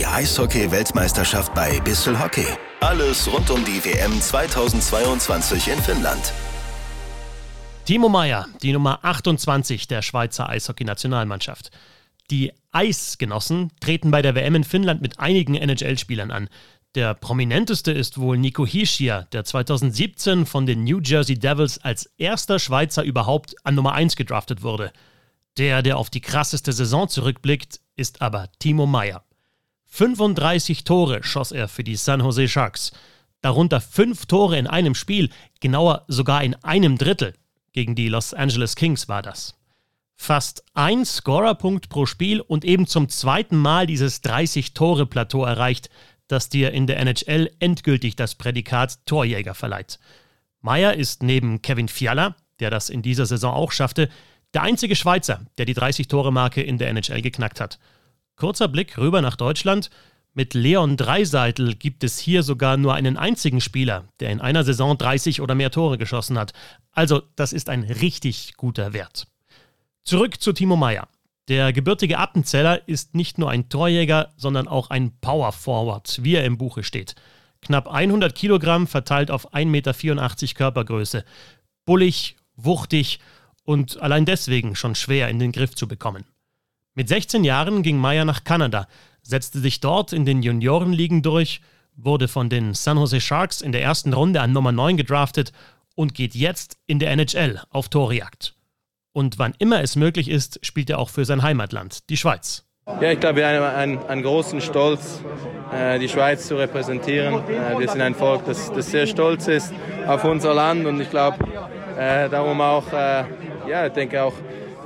Die Eishockey-Weltmeisterschaft bei Bissel Hockey. Alles rund um die WM 2022 in Finnland. Timo Meyer, die Nummer 28 der Schweizer Eishockey-Nationalmannschaft. Die Eisgenossen treten bei der WM in Finnland mit einigen NHL-Spielern an. Der prominenteste ist wohl Nico Hischier, der 2017 von den New Jersey Devils als erster Schweizer überhaupt an Nummer 1 gedraftet wurde. Der, der auf die krasseste Saison zurückblickt, ist aber Timo Meyer. 35 Tore schoss er für die San Jose Sharks. Darunter fünf Tore in einem Spiel, genauer sogar in einem Drittel. Gegen die Los Angeles Kings war das. Fast ein Scorerpunkt pro Spiel und eben zum zweiten Mal dieses 30-Tore-Plateau erreicht, das dir in der NHL endgültig das Prädikat Torjäger verleiht. Meyer ist neben Kevin Fiala, der das in dieser Saison auch schaffte, der einzige Schweizer, der die 30-Tore-Marke in der NHL geknackt hat. Kurzer Blick rüber nach Deutschland. Mit Leon Dreiseitel gibt es hier sogar nur einen einzigen Spieler, der in einer Saison 30 oder mehr Tore geschossen hat. Also, das ist ein richtig guter Wert. Zurück zu Timo Meyer. Der gebürtige Appenzeller ist nicht nur ein Torjäger, sondern auch ein Power Forward, wie er im Buche steht. Knapp 100 Kilogramm verteilt auf 1,84 Meter Körpergröße. Bullig, wuchtig und allein deswegen schon schwer in den Griff zu bekommen. Mit 16 Jahren ging Meyer nach Kanada, setzte sich dort in den Juniorenligen durch, wurde von den San Jose Sharks in der ersten Runde an Nummer 9 gedraftet und geht jetzt in der NHL auf Torjagd. Und wann immer es möglich ist, spielt er auch für sein Heimatland, die Schweiz. Ja, ich glaube, wir haben einen, einen großen Stolz, äh, die Schweiz zu repräsentieren. Äh, wir sind ein Volk, das, das sehr stolz ist auf unser Land und ich glaube, äh, darum auch, ja, ich denke auch,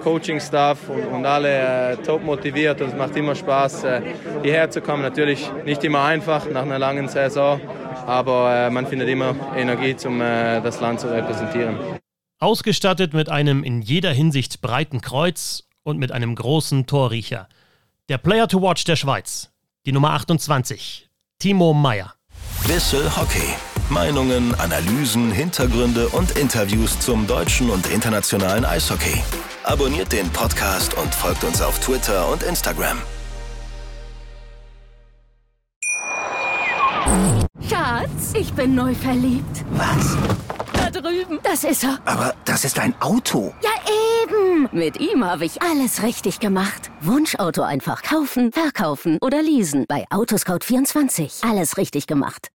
Coaching-Staff und, und, alle äh, top motiviert und es macht immer Spaß, äh, hierher zu kommen. Natürlich nicht immer einfach nach einer langen Saison, aber äh, man findet immer Energie, um äh, das Land zu repräsentieren. Ausgestattet mit einem in jeder Hinsicht breiten Kreuz und mit einem großen Torriecher. Der Player to Watch der Schweiz, die Nummer 28, Timo Meyer. Wissel Hockey. Meinungen, Analysen, Hintergründe und Interviews zum deutschen und internationalen Eishockey. Abonniert den Podcast und folgt uns auf Twitter und Instagram. Schatz, ich bin neu verliebt. Was? Da drüben. Das ist er. Aber das ist ein Auto. Ja, eben. Mit ihm habe ich alles richtig gemacht. Wunschauto einfach kaufen, verkaufen oder leasen. Bei Autoscout24. Alles richtig gemacht.